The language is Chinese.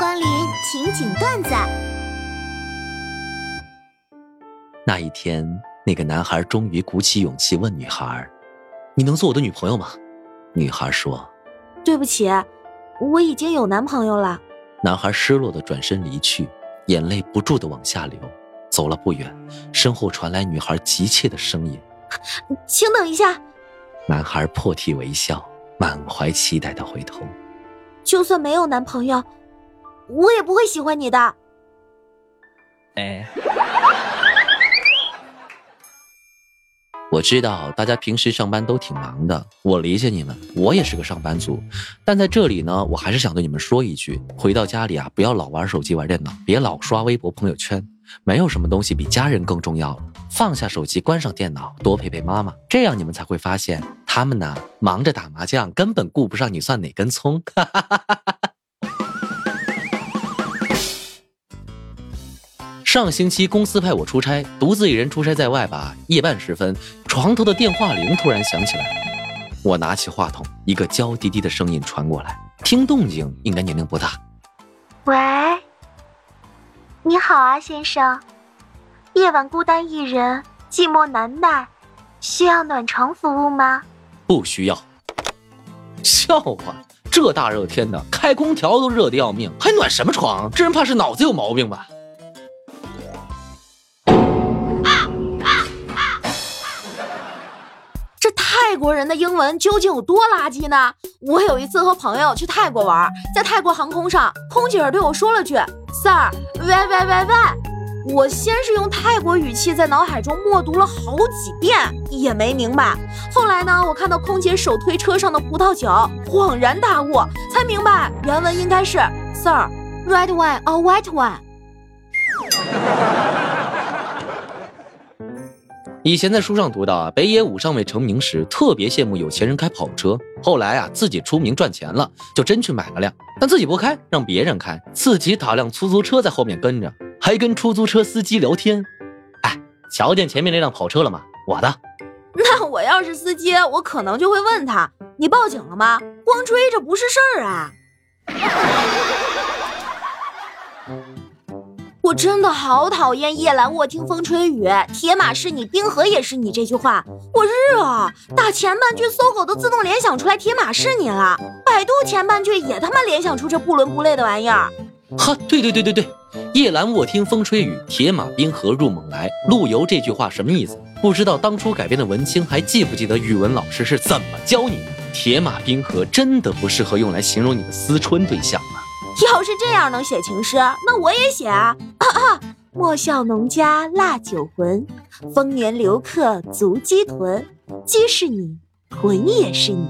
光临情景段子。那一天，那个男孩终于鼓起勇气问女孩：“你能做我的女朋友吗？”女孩说：“对不起，我已经有男朋友了。”男孩失落的转身离去，眼泪不住的往下流。走了不远，身后传来女孩急切的声音：“请等一下。”男孩破涕为笑，满怀期待的回头：“就算没有男朋友。”我也不会喜欢你的。哎，我知道大家平时上班都挺忙的，我理解你们，我也是个上班族。但在这里呢，我还是想对你们说一句：回到家里啊，不要老玩手机、玩电脑，别老刷微博、朋友圈。没有什么东西比家人更重要了。放下手机，关上电脑，多陪陪妈妈，这样你们才会发现，他们呢忙着打麻将，根本顾不上你算哪根葱。哈哈哈哈上星期公司派我出差，独自一人出差在外吧。夜半时分，床头的电话铃突然响起来。我拿起话筒，一个娇滴滴的声音传过来，听动静应该年龄不大。喂，你好啊，先生。夜晚孤单一人，寂寞难耐，需要暖床服务吗？不需要。笑话，这大热天的，开空调都热得要命，还暖什么床？这人怕是脑子有毛病吧？泰国人的英文究竟有多垃圾呢？我有一次和朋友去泰国玩，在泰国航空上，空姐对我说了句 “Sir”，喂喂喂喂，我先是用泰国语气在脑海中默读了好几遍，也没明白。后来呢，我看到空姐手推车上的葡萄酒，恍然大悟，才明白原文应该是 “Sir”，red one or white one。以前在书上读到啊，北野武尚未成名时，特别羡慕有钱人开跑车。后来啊，自己出名赚钱了，就真去买了辆，但自己不开，让别人开，自己打辆出租车在后面跟着，还跟出租车司机聊天。哎，瞧见前面那辆跑车了吗？我的。那我要是司机，我可能就会问他：“你报警了吗？光追着不是事儿啊。”我真的好讨厌“夜阑卧听风吹雨，铁马是你，冰河也是你”这句话。我日啊！打前半句，搜狗都自动联想出来铁马是你了，百度前半句也他妈联想出这不伦不类的玩意儿。哈，对对对对对，“夜阑卧听风吹雨，铁马冰河入梦来”，陆游这句话什么意思？不知道当初改编的文青还记不记得语文老师是怎么教你的？铁马冰河真的不适合用来形容你的思春对象吗？要是这样能写情诗，那我也写啊！莫笑农家腊酒浑，丰年留客足鸡豚。鸡是你，豚也是你。